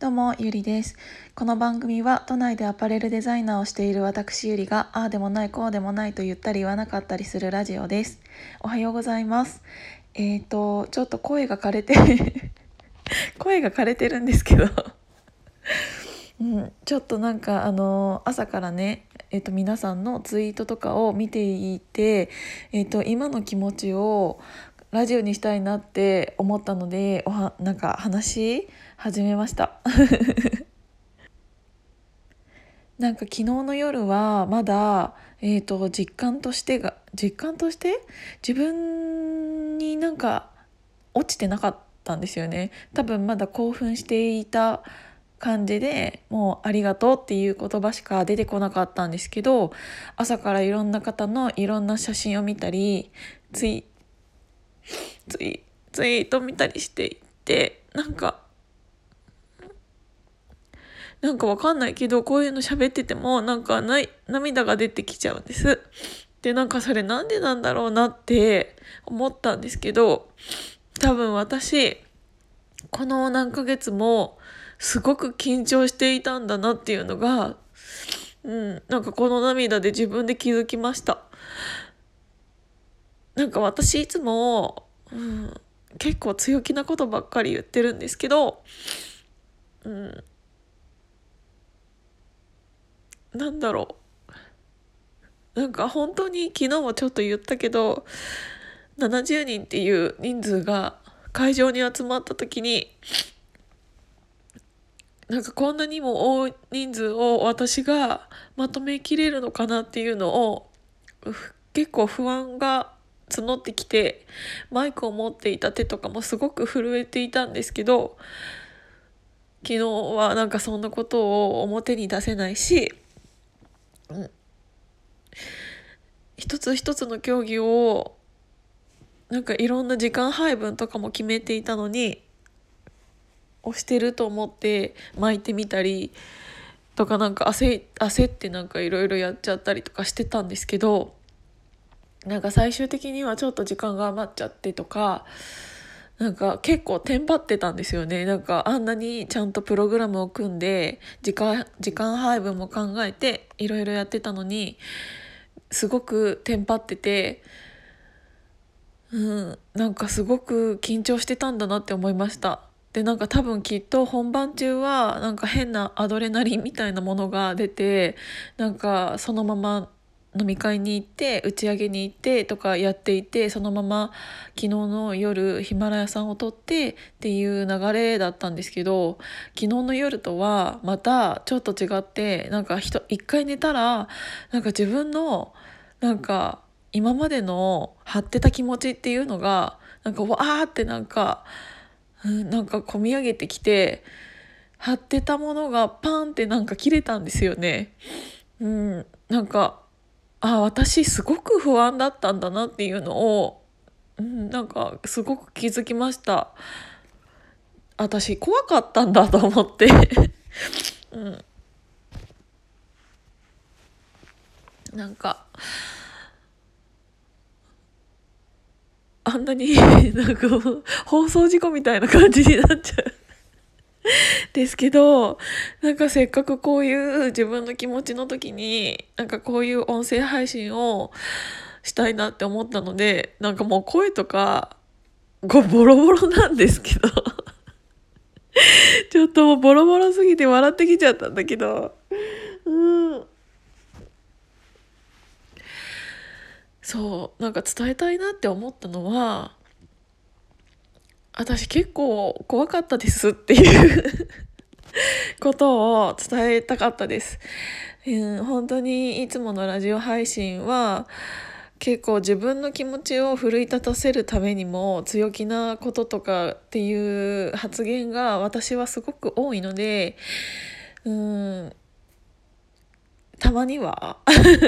どうも、ゆりです。この番組は都内でアパレルデザイナーをしている私ゆりが、ああでもない、こうでもないと言ったり言わなかったりするラジオです。おはようございます。えっ、ー、と、ちょっと声が枯れて 声が枯れてるんですけど うん、ちょっとなんかあの朝からねえっと、皆さんのツイートとかを見ていて、えっと、今の気持ちをラジオにしたいなって思ったのでおはなんか話始めました。なんか昨日の夜はまだ、えーと、実感としてが実感として自分になんか落ちてなかったんですよね。多分まだ興奮していた感じでもう「ありがとう」っていう言葉しか出てこなかったんですけど朝からいろんな方のいろんな写真を見たりツイツイツイート見たりしていてなんかなんかわかんないけどこういうの喋っててもなんかない涙が出てきちゃうんです。でなんかそれなんでなんだろうなって思ったんですけど多分私この何ヶ月もすごく緊張していたんだなっていうのがうんなんかこの涙で自分で気づきました。なんか私いつも、うん、結構強気なことばっかり言ってるんですけど、うん、なんだろう。なんか本当に昨日もちょっと言ったけど70人っていう人数が会場に集まった時になんかこんなにも大人数を私がまとめきれるのかなっていうのを結構不安が募ってきてマイクを持っていた手とかもすごく震えていたんですけど昨日はなんかそんなことを表に出せないし、うん、一つ一つの競技をなんかいろんな時間配分とかも決めていたのに押してると思って巻いてみたりとかなんか焦焦ってなんかいろいろやっちゃったりとかしてたんですけどなんか最終的にはちょっと時間が余っちゃってとかなんか結構テンパってたんですよね。なんかあんなにちゃんとプログラムを組んで時間時間配分も考えていろいろやってたのにすごくテンパっててうんなんかすごく緊張してたんだなって思いました。でなんか多分きっと本番中はなんか変なアドレナリンみたいなものが出てなんかそのまま飲み会に行って打ち上げに行ってとかやっていてそのまま昨日の夜ヒマラヤさんを撮ってっていう流れだったんですけど昨日の夜とはまたちょっと違ってなんか一回寝たらなんか自分のなんか今までの張ってた気持ちっていうのがなんかわーってなんか、うん、なんか込み上げてきて張ってたものがパンってなんか切れたんですよね。うん、なんかあ私すごく不安だったんだなっていうのを、うん、なんかすごく気づきました。私怖かったんだと思って。うん、なんかあんなに なんか放送事故みたいな感じになっちゃう。ですけどなんかせっかくこういう自分の気持ちの時になんかこういう音声配信をしたいなって思ったのでなんかもう声とかこボロボロなんですけど。ちょっともうボロボロすぎて笑ってきちゃったんだけど。うん。そうなんか伝えたいなって思ったのは私結構怖かったですっていう ことを伝えたかったです。うん、本当にいつものラジオ配信は結構自分の気持ちを奮い立たせるためにも強気なこととかっていう発言が私はすごく多いのでうんたまには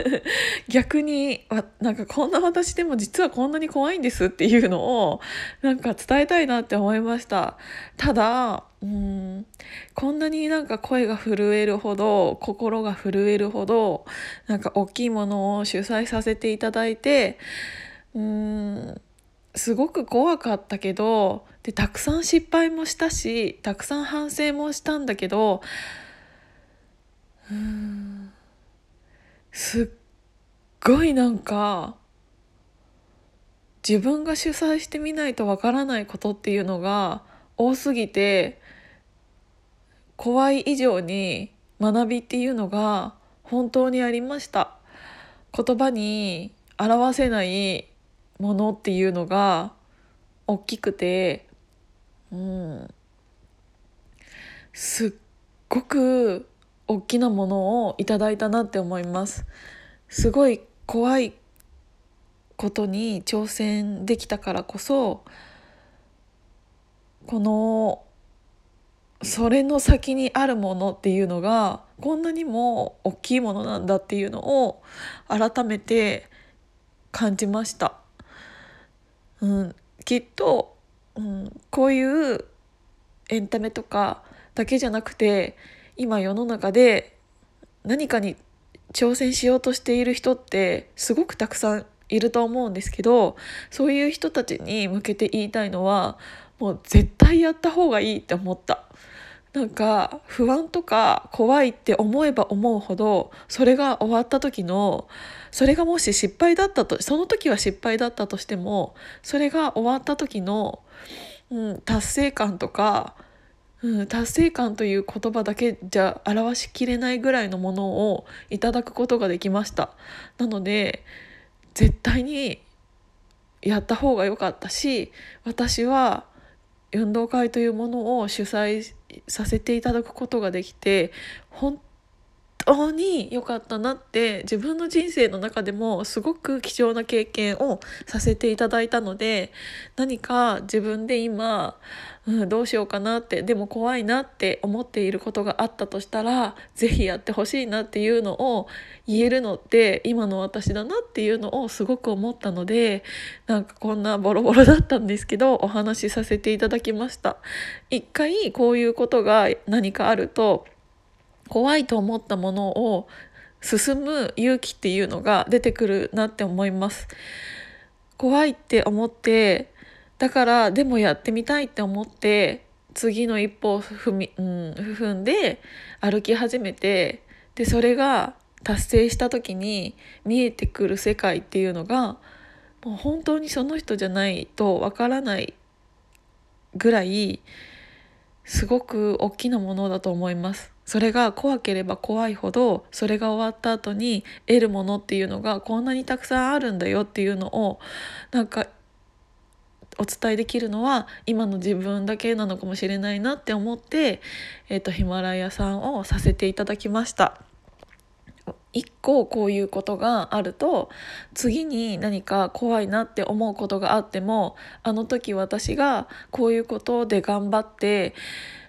逆になんかこんな私でも実はこんなに怖いんですっていうのをなんか伝えたいなって思いました。ただうんこんなになんか声が震えるほど心が震えるほどなんか大きいものを主催させていただいてうんすごく怖かったけどでたくさん失敗もしたしたくさん反省もしたんだけどうんすっごいなんか自分が主催してみないとわからないことっていうのが多すぎて怖い以上に学びっていうのが本当にありました。言葉に表せないものっていうのが大きくてうん。すっごく大きなものをいただいたなって思います。すごい怖いことに挑戦できたからこそこのそれの先にあるものっていうのがこんなにも大きいものなんだっていうのを改めて感じました。うん、きっと、うん、こういうエンタメとかだけじゃなくて今世の中で何かに挑戦しようとしている人ってすごくたくさんいると思うんですけどそういう人たちに向けて言いたいのはもう絶対やった方がいいって思った。なんか不安とか怖いって思えば思うほどそれが終わった時のそれがもし失敗だったとその時は失敗だったとしてもそれが終わった時の、うん、達成感とか、うん、達成感という言葉だけじゃ表しきれないぐらいのものをいただくことができました。なので絶対にやった方が良かったし私は運動会というものを主催させていただくことができて本当に良かったなって自分の人生の中でもすごく貴重な経験をさせていただいたので何か自分で今、うん、どうしようかなってでも怖いなって思っていることがあったとしたら是非やってほしいなっていうのを言えるのって今の私だなっていうのをすごく思ったのでなんかこんなボロボロだったんですけどお話しさせていただきました。一回こういうことが何かあると怖いと思ったものを進む勇気っていうのが出てくるなって思います。怖いって思ってだからでもやってみたいって思って次の一歩を踏み、うん、踏んで歩き始めてでそれが達成した時に見えてくる世界っていうのがもう本当にその人じゃないとわからないぐらいすごく大きなものだと思います。それが怖ければ怖いほどそれが終わった後に得るものっていうのがこんなにたくさんあるんだよっていうのをなんかお伝えできるのは今の自分だけなのかもしれないなって思って、えーと、ヒマラヤさんをさせていただきました。一個こういうことがあると次に何か怖いなって思うことがあってもあの時私がこういうことで頑張って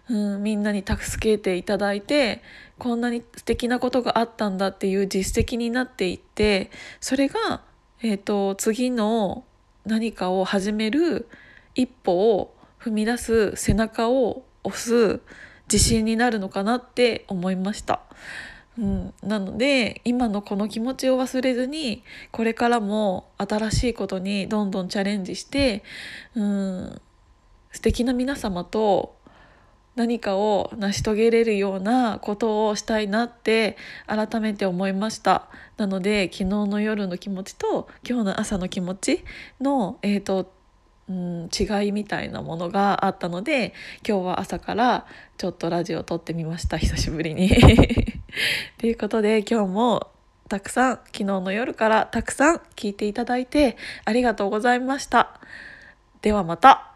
うん、みんなに助けていただいてこんなに素敵なことがあったんだっていう実績になっていってそれが、えーと、次の何かを始める一歩を踏み出す背中を押す自信になるのかなって思いました。うん、なので今のこの気持ちを忘れずにこれからも新しいことにどんどんチャレンジして、うん、素敵な皆様と何かを成し遂げれるようなことをしたいなって改めて思いました。なので昨日の夜の気持ちと今日の朝の気持ちの、えーとうん、違いみたいなものがあったので今日は朝からちょっとラジオを撮ってみました久しぶりに。ということで今日もたくさん昨日の夜からたくさん聞いていただいてありがとうございました。ではまた。